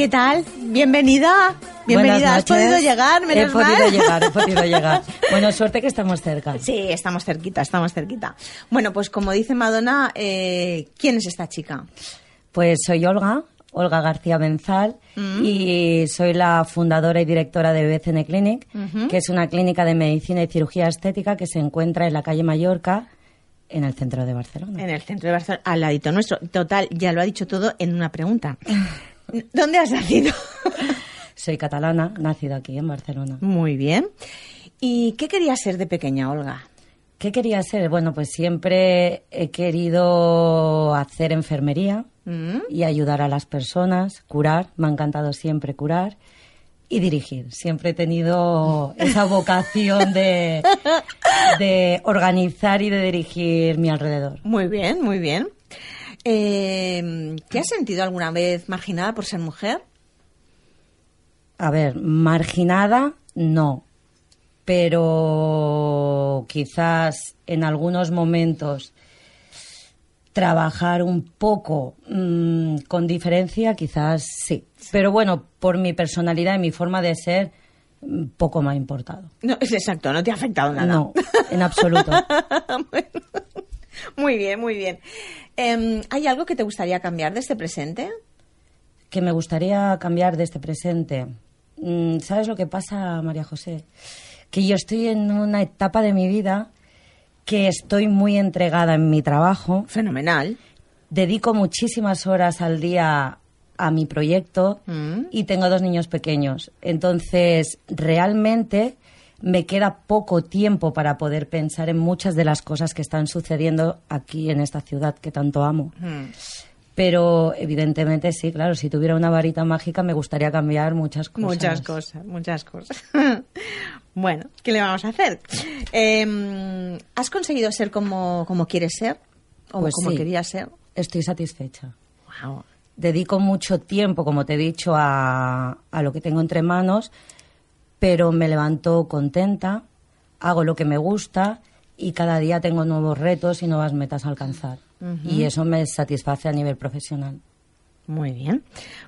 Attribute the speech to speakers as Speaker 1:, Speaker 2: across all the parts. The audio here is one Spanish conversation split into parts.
Speaker 1: ¿Qué tal? Bienvenida. Bienvenida. ¿Has podido llegar?
Speaker 2: he podido llegar, he podido llegar. Bueno, suerte que estamos cerca.
Speaker 1: Sí, estamos cerquita, estamos cerquita. Bueno, pues como dice Madonna, eh, ¿quién es esta chica?
Speaker 2: Pues soy Olga, Olga García Benzal, mm. y soy la fundadora y directora de BCN Clinic, que es una clínica de medicina y cirugía estética que se encuentra en la calle Mallorca, en el centro de Barcelona.
Speaker 1: En el centro de Barcelona, al ladito nuestro. Total, ya lo ha dicho todo en una pregunta. ¿Dónde has nacido?
Speaker 2: Soy catalana, nacida aquí en Barcelona.
Speaker 1: Muy bien. ¿Y qué querías ser de pequeña, Olga?
Speaker 2: ¿Qué quería ser? Bueno, pues siempre he querido hacer enfermería mm. y ayudar a las personas, curar. Me ha encantado siempre curar y dirigir. Siempre he tenido esa vocación de, de organizar y de dirigir mi alrededor.
Speaker 1: Muy bien, muy bien. Eh, ¿Te has sentido alguna vez marginada por ser mujer?
Speaker 2: A ver, marginada no, pero quizás en algunos momentos trabajar un poco mm, con diferencia, quizás sí. Pero bueno, por mi personalidad y mi forma de ser, poco me ha importado.
Speaker 1: No, es exacto, no te ha afectado nada.
Speaker 2: No, en absoluto.
Speaker 1: muy bien, muy bien. Em, ¿Hay algo que te gustaría cambiar de este presente?
Speaker 2: Que me gustaría cambiar de este presente. Mm, ¿Sabes lo que pasa, María José? Que yo estoy en una etapa de mi vida que estoy muy entregada en mi trabajo.
Speaker 1: Fenomenal.
Speaker 2: Dedico muchísimas horas al día a mi proyecto mm. y tengo dos niños pequeños. Entonces, realmente me queda poco tiempo para poder pensar en muchas de las cosas que están sucediendo aquí en esta ciudad que tanto amo. Mm. Pero evidentemente sí, claro, si tuviera una varita mágica me gustaría cambiar muchas cosas.
Speaker 1: Muchas cosas, muchas cosas. bueno, ¿qué le vamos a hacer? Em, ¿Has conseguido ser como, como quieres ser? ¿O pues como querías ser?
Speaker 2: Estoy satisfecha. Dedico mucho tiempo, como te he dicho, a, a lo que tengo entre manos, pero me levanto contenta, hago lo que me gusta y cada día tengo nuevos retos y nuevas metas a alcanzar. Y eso me satisface a nivel profesional.
Speaker 1: Muy bien,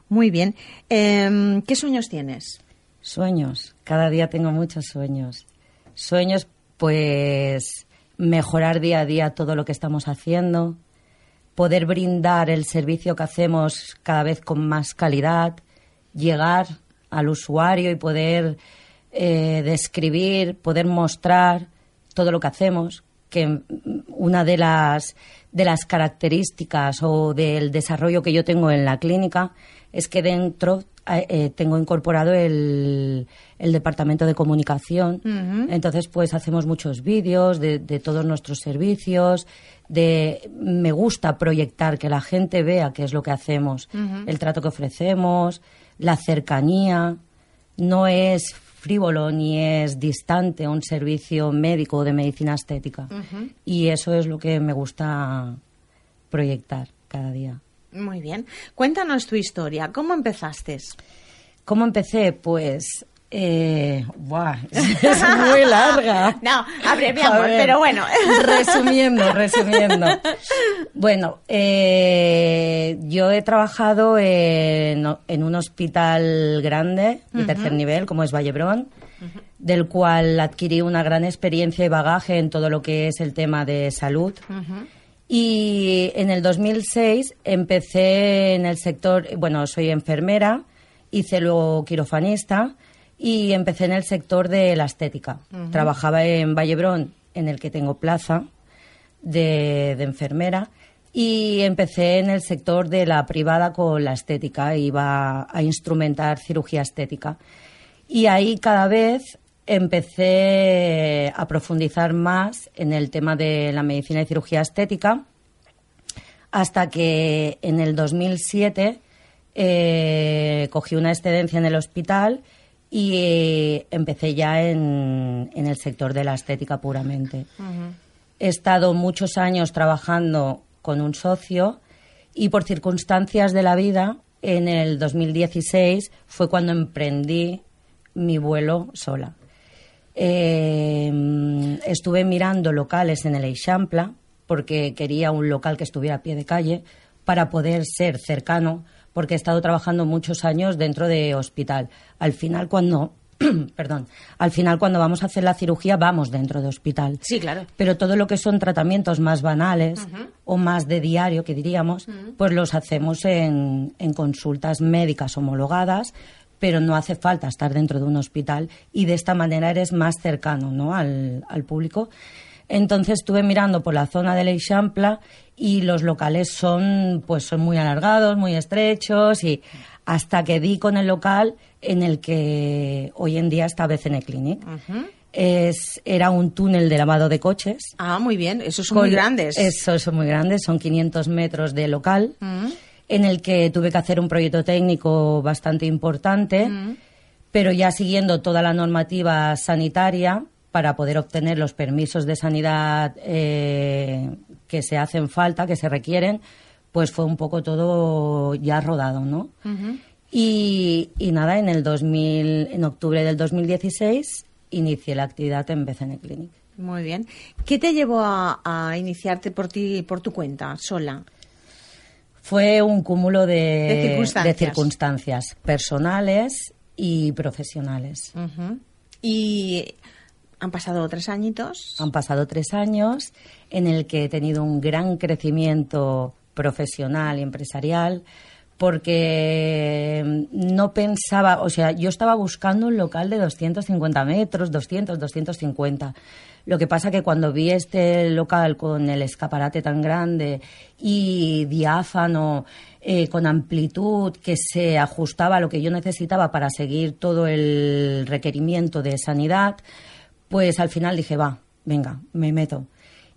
Speaker 1: muy bien. Em, ¿Qué sueños tienes?
Speaker 2: Sueños. Cada día tengo muchos sueños. Sueños, pues, mejorar día a día todo lo que estamos haciendo, poder brindar el servicio que hacemos cada vez con más calidad, llegar al usuario y poder eh, describir, poder mostrar todo lo que hacemos, que una de las, de las características o del desarrollo que yo tengo en la clínica es que dentro eh, eh, tengo incorporado el, el, departamento de comunicación. Entonces, pues hacemos muchos vídeos de, de, todos nuestros servicios. De, me gusta proyectar que la gente vea qué es lo que hacemos, el trato que ofrecemos, la cercanía. No es frívolo ni es distante un servicio médico o de medicina estética. Y eso es lo que me gusta proyectar cada día.
Speaker 1: Muy bien. Cuéntanos tu historia. ¿Cómo empezaste?
Speaker 2: ¿Cómo empecé? Pues eh, es muy larga.
Speaker 1: No, abreviamos, pero bueno.
Speaker 2: Resumiendo, resumiendo. Bueno, eh, yo he trabajado en, un hospital grande de tercer nivel, como es Vallebrón, del cual adquirí una gran experiencia y bagaje en todo lo que es el tema de salud. Y en el 2006 empecé en el sector, bueno, soy enfermera, hice luego quirofanista y empecé en el sector de la estética. Trabajaba en Vallebrón, en el que tengo plaza de, enfermera, y empecé en el sector de la privada con la estética, iba a instrumentar cirugía estética. Y ahí cada vez empecé a profundizar más en el tema de la medicina y cirugía estética, hasta que en el 2007 eh, cogí una excedencia en el hospital y eh, empecé ya en, el sector de la estética puramente. He estado muchos años trabajando con un socio y por circunstancias de la vida, en el 2016 fue cuando emprendí mi vuelo sola. Eh, estuve mirando locales en el Eixample porque quería un local que estuviera a pie de calle para poder ser cercano porque he estado trabajando muchos años dentro de hospital. Al final, cuando perdón, al final cuando vamos a hacer la cirugía vamos dentro de hospital.
Speaker 1: Sí, claro.
Speaker 2: Pero todo lo que son tratamientos más banales o más de diario, que diríamos, pues los hacemos en, en consultas médicas homologadas, pero no hace falta estar dentro de un hospital y de esta manera eres más cercano ¿no? al, al público. Entonces estuve mirando por la zona de l'Eixample y los locales son pues son muy alargados, muy estrechos y hasta que di con el local en el que hoy en día está BCN Clinic. es, era un túnel de lavado de coches.
Speaker 1: Ah, muy bien, esos son muy grandes.
Speaker 2: Esos son muy grandes, son 500 metros de local, en el que tuve que hacer un proyecto técnico bastante importante, pero ya siguiendo toda la normativa sanitaria, para poder obtener los permisos de sanidad eh, que se hacen falta, que se requieren, pues fue un poco todo ya rodado, ¿no? y, nada, en el 2000, en octubre del 2016 inicié la actividad en BCN Clinic.
Speaker 1: Muy bien. ¿Qué te llevó a, iniciarte por ti, por tu cuenta, sola?
Speaker 2: Fue un cúmulo de, circunstancias. personales y profesionales.
Speaker 1: Y han pasado tres añitos.
Speaker 2: Han pasado tres años en el que he tenido un gran crecimiento profesional y empresarial porque no pensaba, o sea, yo estaba buscando un local de 250 metros, 200, 250. Lo que pasa que cuando vi este local con el escaparate tan grande y diáfano, eh, con amplitud que se ajustaba a lo que yo necesitaba para seguir todo el requerimiento de sanidad, pues al final dije, va, venga, me meto.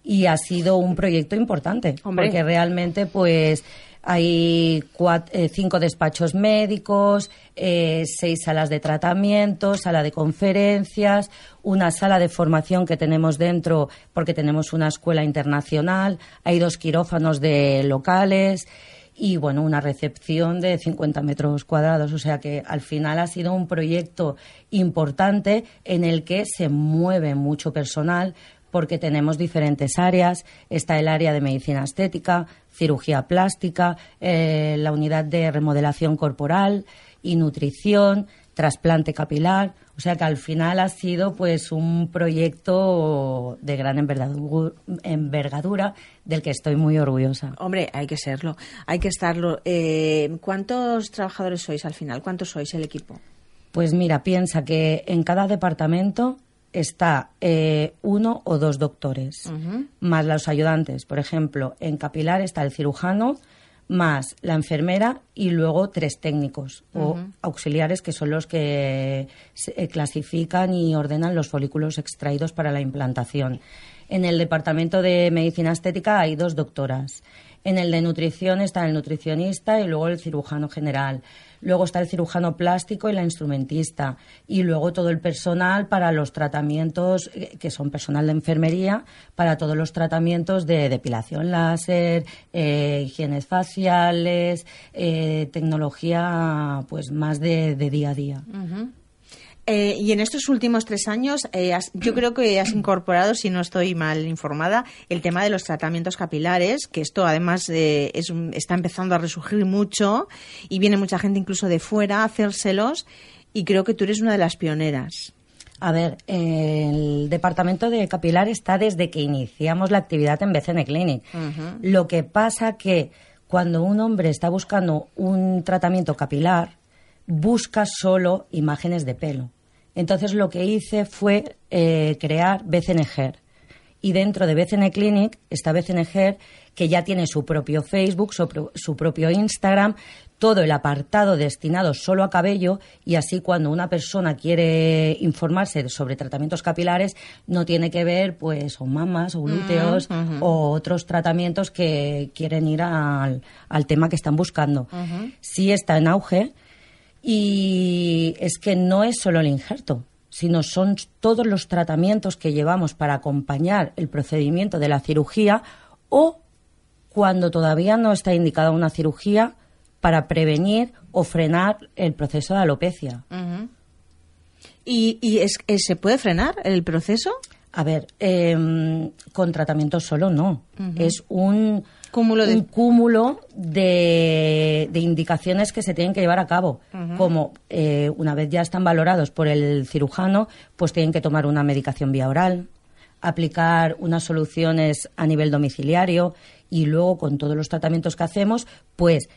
Speaker 2: Y ha sido un proyecto importante, porque realmente pues hay eh, cinco despachos médicos, eh, seis salas de tratamiento, sala de conferencias, una sala de formación que tenemos dentro porque tenemos una escuela internacional, hay dos quirófanos de locales y bueno, una recepción de 50 metros cuadrados. O sea que al final ha sido un proyecto importante en el que se mueve mucho personal porque tenemos diferentes áreas. Está el área de medicina estética, cirugía plástica, eh, la unidad de remodelación corporal y nutrición, trasplante capilar. O sea que al final ha sido pues un proyecto de gran envergadura, del que estoy muy orgullosa.
Speaker 1: Hombre, hay que serlo, hay que estarlo. Eh, ¿Cuántos trabajadores sois al final? ¿Cuántos sois el equipo?
Speaker 2: Pues mira, piensa que en cada departamento está eh, uno o dos doctores, más los ayudantes. Por ejemplo, en capilar está el cirujano, más la enfermera y luego tres técnicos o auxiliares que son los que eh, clasifican y ordenan los folículos extraídos para la implantación. En el departamento de medicina estética hay dos doctoras. En el de nutrición está el nutricionista y luego el cirujano general. Luego está el cirujano plástico y la instrumentista. Y luego todo el personal para los tratamientos, eh, que son personal de enfermería, para todos los tratamientos de depilación láser, eh, higienes faciales, eh, tecnología pues más de, día a día.
Speaker 1: Eh, y en estos últimos tres años, eh, yo creo que has incorporado, si no estoy mal informada, el tema de los tratamientos capilares, que esto además eh, es está empezando a resurgir mucho y viene mucha gente incluso de fuera a hacérselos y creo que tú eres una de las pioneras.
Speaker 2: A ver, el departamento de capilar está desde que iniciamos la actividad en BCN Clinic. Lo que pasa que cuando un hombre está buscando un tratamiento capilar, busca solo imágenes de pelo. Entonces lo que hice fue eh, crear BCNGER. Y dentro de BCN Clinic está BCNGER, que ya tiene su propio Facebook, su, propio Instagram, todo el apartado destinado solo a cabello y así cuando una persona quiere informarse sobre tratamientos capilares no tiene que ver pues o mamas o glúteos o otros tratamientos que quieren ir al, tema que están buscando. Sí está en auge y es que no es solo el injerto, sino son todos los tratamientos que llevamos para acompañar el procedimiento de la cirugía o cuando todavía no está indicada una cirugía para prevenir o frenar el proceso de alopecia.
Speaker 1: ¿Y, y es, se puede frenar el proceso?
Speaker 2: A ver, em, con tratamiento solo no. Es un
Speaker 1: Cúmulo de-
Speaker 2: un cúmulo de, de indicaciones que se tienen que llevar a cabo. Como eh, una vez ya están valorados por el cirujano, pues tienen que tomar una medicación vía oral, aplicar unas soluciones a nivel domiciliario y luego con todos los tratamientos que hacemos, pues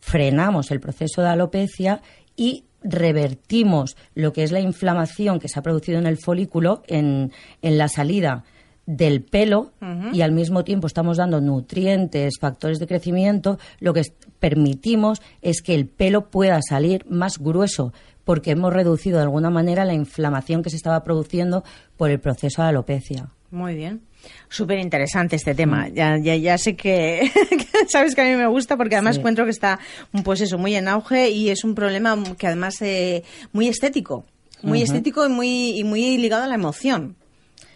Speaker 2: frenamos el proceso de alopecia y revertimos lo que es la inflamación que se ha producido en el folículo, en, en la salida del pelo y al mismo tiempo estamos dando nutrientes, factores de crecimiento, lo que permitimos es que el pelo pueda salir más grueso porque hemos reducido de alguna manera la inflamación que se estaba produciendo por el proceso de alopecia.
Speaker 1: Muy bien. Súper interesante este tema. Ya, ya, ya sé que, que sabes que a mí me gusta porque además
Speaker 2: Sí.
Speaker 1: encuentro que está pues eso, muy en auge y es un problema que además eh, muy estético. Muy estético y muy, y muy ligado a la emoción.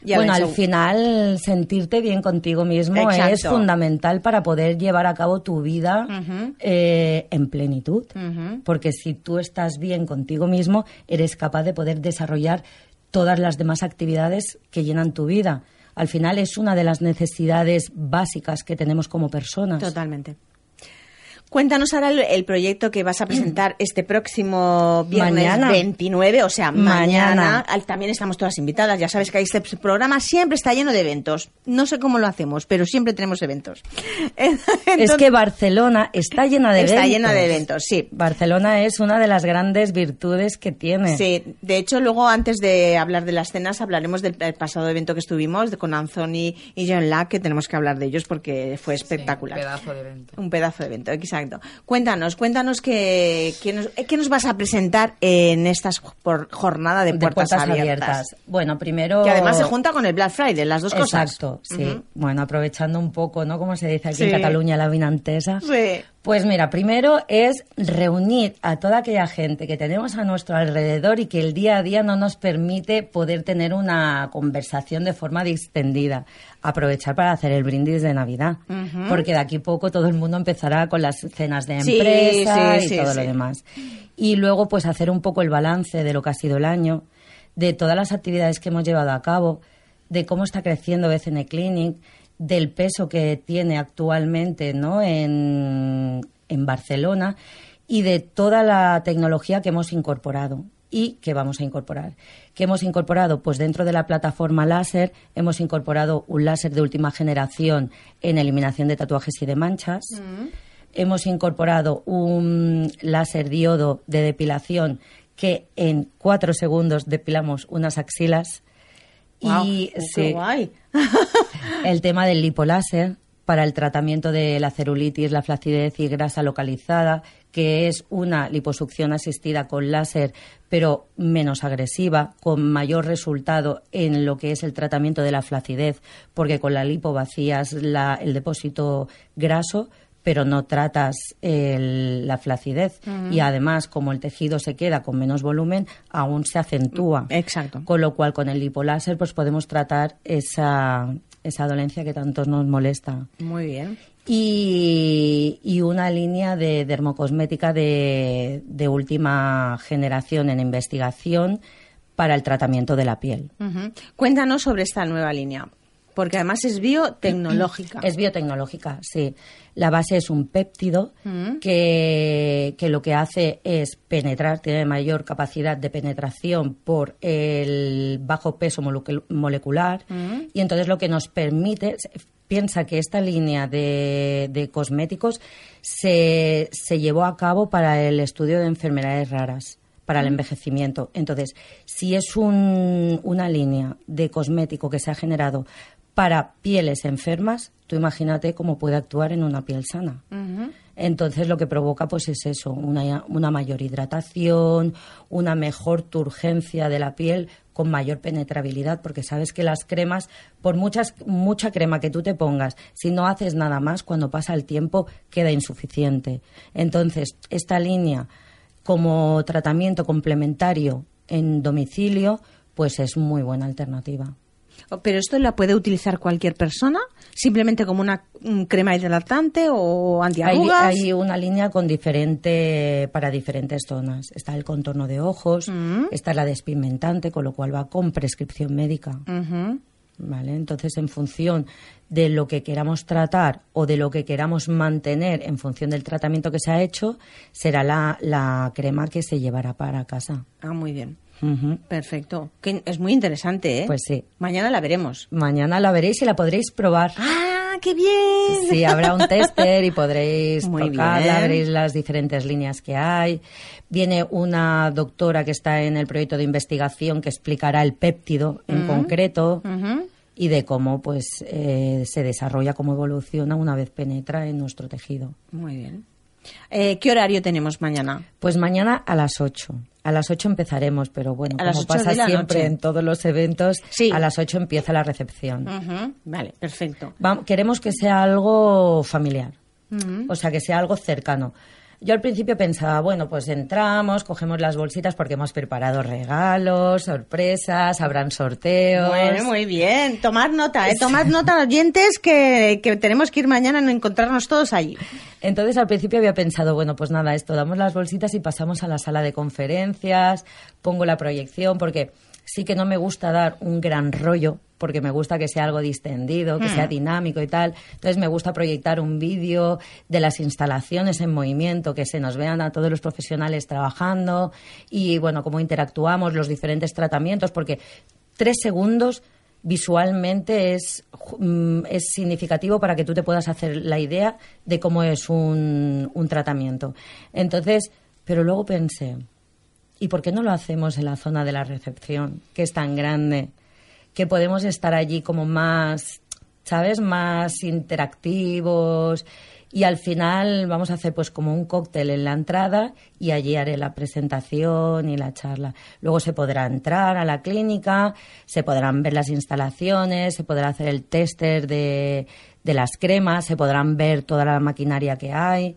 Speaker 2: Bueno, al final sentirte bien contigo mismo
Speaker 1: Exacto.
Speaker 2: es fundamental para poder llevar a cabo tu vida eh, en plenitud. Porque si tú estás bien contigo mismo, eres capaz de poder desarrollar todas las demás actividades que llenan tu vida. Al final es una de las necesidades básicas que tenemos como personas.
Speaker 1: Totalmente. Cuéntanos ahora el, el proyecto que vas a presentar este próximo viernes
Speaker 2: Mañana.
Speaker 1: 29, o sea, mañana. También estamos todas invitadas. Ya sabes que este programa siempre está lleno de eventos. No sé cómo lo hacemos, pero siempre tenemos eventos.
Speaker 2: es que Barcelona está llena de
Speaker 1: Está
Speaker 2: eventos.
Speaker 1: llena de eventos, sí.
Speaker 2: Barcelona es una de las grandes virtudes que tiene.
Speaker 1: Sí, de hecho, luego antes de hablar de las cenas, hablaremos del el pasado evento que estuvimos con Anthony y John Lack, que tenemos que hablar de ellos porque fue espectacular.
Speaker 3: Sí, un pedazo de evento.
Speaker 1: Un pedazo de evento, exacto. Cuéntanos, cuéntanos qué, qué nos, qué nos vas a presentar en esta por- jornada de
Speaker 2: de
Speaker 1: puertas, abiertas.
Speaker 2: abiertas. Bueno, primero...
Speaker 1: Que además se junta con el Black Friday, las dos cosas.
Speaker 2: Exacto, sí. Bueno, aprovechando un poco, ¿no? Como se dice aquí
Speaker 1: Sí.
Speaker 2: en Cataluña, la vinantesa.
Speaker 1: Sí.
Speaker 2: Pues mira, primero es reunir a toda aquella gente que tenemos a nuestro alrededor y que el día a día no nos permite poder tener una conversación de forma distendida. Aprovechar para hacer el brindis de Navidad, porque de aquí poco todo el mundo empezará con las cenas de empresa
Speaker 1: sí,
Speaker 2: y
Speaker 1: sí,
Speaker 2: todo lo demás. Y luego pues hacer un poco el balance de lo que ha sido el año, de todas las actividades que hemos llevado a cabo, de cómo está creciendo BCN Clinic, del peso que tiene actualmente ¿no? en, en Barcelona y de toda la tecnología que hemos incorporado y que vamos a incorporar. ¿Qué hemos incorporado? Pues dentro de la plataforma láser hemos incorporado un láser de última generación en eliminación de tatuajes y de manchas. Hemos incorporado un láser diodo de depilación que en cuatro segundos depilamos unas axilas. Y
Speaker 1: qué
Speaker 2: sí,
Speaker 1: guay.
Speaker 2: el tema del lipoláser para el tratamiento de la celulitis, la flacidez y grasa localizada, que es una liposucción asistida con láser, pero menos agresiva, con mayor resultado en lo que es el tratamiento de la flacidez, porque con la lipo vacías la- el depósito graso, pero no tratas el- la flacidez. Y además, como el tejido se queda con menos volumen, aún se acentúa.
Speaker 1: Exacto.
Speaker 2: Con lo cual, con el lipoláser, pues podemos tratar esa, esa dolencia que tanto nos molesta.
Speaker 1: Muy bien.
Speaker 2: Y, y una línea de dermocosmética de, de última generación en investigación para el tratamiento de la piel.
Speaker 1: Cuéntanos sobre esta nueva línea, porque además es biotecnológica.
Speaker 2: Es biotecnológica, sí. La base es un péptido que, que lo que hace es penetrar, tiene mayor capacidad de penetración por el bajo peso molecu- molecular y entonces lo que nos permite, piensa que esta línea de, de cosméticos se, se llevó a cabo para el estudio de enfermedades raras para el envejecimiento. Entonces, si es un- una línea de cosmético que se ha generado para pieles enfermas, tú imagínate cómo puede actuar en una piel sana. Entonces lo que provoca pues es eso, una, una mayor hidratación, una mejor turgencia de la piel con mayor penetrabilidad, porque sabes que las cremas, por muchas, mucha crema que tú te pongas, si no haces nada más, cuando pasa el tiempo queda insuficiente. Entonces, esta línea como tratamiento complementario en domicilio, pues es muy buena alternativa.
Speaker 1: ¿Pero esto la puede utilizar cualquier persona? ¿Simplemente como una un crema hidratante o
Speaker 2: Hay,
Speaker 1: antiarrugas?
Speaker 2: hay una línea con diferente para diferentes zonas. Está el contorno de ojos, está la despigmentante, con lo cual va con prescripción médica. ¿vale? Entonces, en función de lo que queramos tratar o de lo que queramos mantener en función del tratamiento que se ha hecho, será la, la crema que se llevará para casa.
Speaker 1: Ah, muy bien. Perfecto. Que es muy interesante, ¿eh?
Speaker 2: Pues sí.
Speaker 1: Mañana la veremos.
Speaker 2: Mañana la veréis y la podréis probar.
Speaker 1: ¡Ah, qué bien!
Speaker 2: Sí, habrá un tester y podréis
Speaker 1: Muy
Speaker 2: tocarla, veréis las diferentes líneas que hay. Viene una doctora que está en el proyecto de investigación que explicará el péptido en concreto
Speaker 1: Ujú.
Speaker 2: y de cómo pues eh, se desarrolla, cómo evoluciona una vez penetra en nuestro tejido.
Speaker 1: Muy bien. Eh, ¿Qué horario tenemos mañana?
Speaker 2: Pues mañana a las 8. A las 8 empezaremos, pero bueno,
Speaker 1: A
Speaker 2: como
Speaker 1: 8
Speaker 2: pasa siempre
Speaker 1: noche.
Speaker 2: en todos los eventos,
Speaker 1: Sí.
Speaker 2: a las 8 empieza la recepción.
Speaker 1: Vale, perfecto.
Speaker 2: Queremos que sea algo familiar, o sea, que sea algo cercano. Yo al principio pensaba, bueno, pues entramos, cogemos las bolsitas porque hemos preparado regalos, sorpresas, habrán sorteos.
Speaker 1: Bueno, muy bien. Tomad nota, ¿eh? Tomad nota, oyentes, que, que tenemos que ir mañana a encontrarnos todos allí.
Speaker 2: Entonces al principio había pensado, bueno, pues nada, esto, damos las bolsitas y pasamos a la sala de conferencias, pongo la proyección, porque sí que no me gusta dar un gran rollo, porque me gusta que sea algo distendido, que sea dinámico y tal. Entonces me gusta proyectar un vídeo de las instalaciones en movimiento, que se nos vean a todos los profesionales trabajando y, bueno, cómo interactuamos, los diferentes tratamientos, porque tres segundos visualmente es, mm, es significativo para que tú te puedas hacer la idea de cómo es un, un tratamiento. Entonces, pero luego pensé, ¿y por qué no lo hacemos en la zona de la recepción, que es tan grande, que podemos estar allí como más, ¿sabes?, más interactivos y al final vamos a hacer pues como un cóctel en la entrada y allí haré la presentación y la charla. Luego se podrá entrar a la clínica, se podrán ver las instalaciones, se podrá hacer el tester de, de las cremas, se podrán ver toda la maquinaria que hay,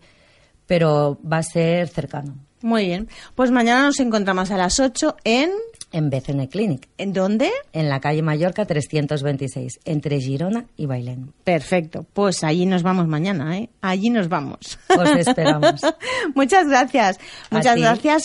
Speaker 2: pero va a ser cercano.
Speaker 1: Muy bien. Pues mañana nos encontramos a las 8 en...
Speaker 2: En BCN Clinic,
Speaker 1: ¿En dónde?
Speaker 2: en la calle Mallorca 326, entre Girona y Bailén.
Speaker 1: Perfecto. Pues allí nos vamos mañana, ¿eh? Allí nos vamos.
Speaker 2: Os esperamos.
Speaker 1: Muchas gracias. Muchas gracias.